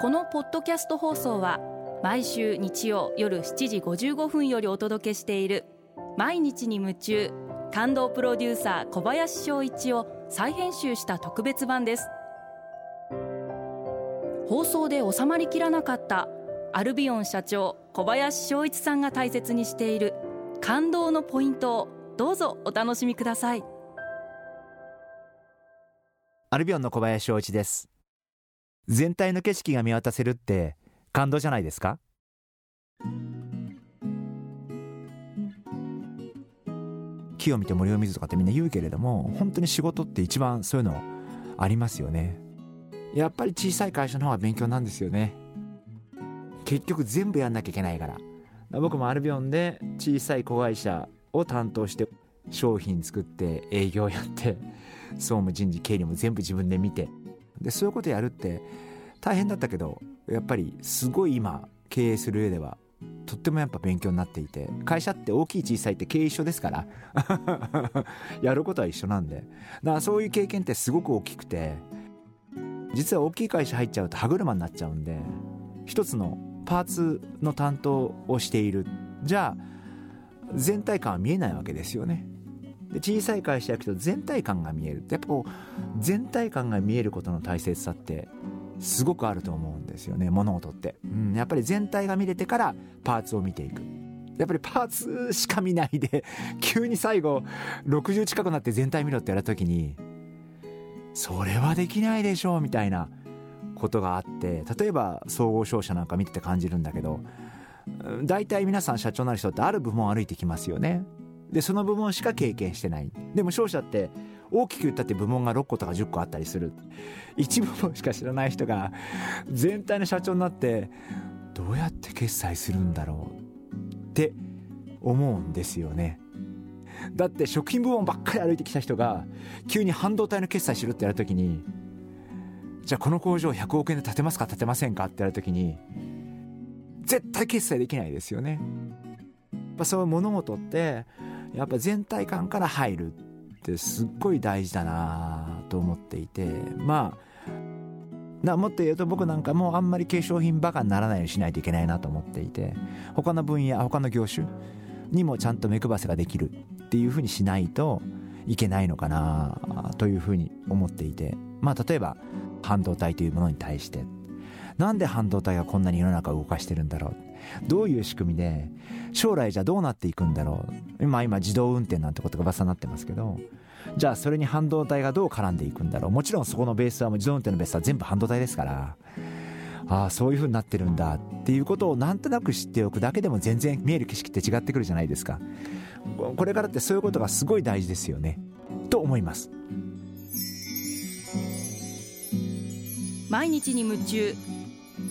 このポッドキャスト放送は毎週日曜夜7時55分よりお届けしている「毎日に夢中」感動プロデューサー小林翔一を再編集した特別版です。放送で収まりきらなかったアルビオン社長小林翔一さんが大切にしている感動のポイントをどうぞお楽しみください。アルビオンの小林翔一です。全体の景色が見渡せるって感動じゃないですか？木を見て森を見ずとかってみんな言うけれども本当に仕事って一番そういうのありますよね。やっぱり小さい会社の方が勉強なんですよね。結局全部やんなきゃいけないから。僕もアルビオンで小さい子会社を担当して商品作って営業やって総務人事経理も全部自分で見てでそういうことやるって大変だったけどやっぱりすごい今経営する上ではとってもやっぱ勉強になっていて会社って大きい小さいって経営一緒ですから やることは一緒なんでだからそういう経験ってすごく大きくて実は大きい会社入っちゃうと歯車になっちゃうんで一つのパーツの担当をしている。じゃあ全体感は見えないわけですよね。で小さい会社やくと全体感が見える。やっぱこう全体感が見えることの大切さってすごくあると思うんですよね物事って、うん、やっぱり全体が見れてからパーツを見ていく。やっぱりパーツしか見ないで 急に最後60近くなって全体見ろってやるときにそれはできないでしょうみたいなことがあって例えば総合商社なんか見てて感じるんだけど大体皆さん社長になる人ってある部門歩いてきますよね。でその部門しか経験してない。でも商社って大きく言ったって部門が6個とか10個あったりする。一部門しか知らない人が全体の社長になってどうやって決済するんだろうって思うんですよね。だって食品部門ばっかり歩いてきた人が急に半導体の決済しろってやるときにじゃあこの工場100億円で建てますか建てませんかってやるときに絶対決済できないですよね。やっぱそういう物事ってやっぱ全体感から入るってすっごい大事だなと思っていてまあもっと言うと僕なんかもあんまり化粧品バカにならないようにしないといけないなと思っていて他の分野他の業種にもちゃんと目配せができるっていうふうにしないといけないのかなというふうに思っていてまあ例えば半導体というものに対してなんで半導体がこんなに世の中を動かしてるんだろう？どういう仕組みで将来じゃどうなっていくんだろう？今今自動運転なんてことが噂になってますけどじゃあそれに半導体がどう絡んでいくんだろう？もちろんそこのベースはもう自動運転のベースは全部半導体ですからああそういう風になってるんだっていうことをなんとなく知っておくだけでも全然見える景色って違ってくるじゃないですか。これからってそういうことがすごい大事ですよね。と思います。毎日に夢中。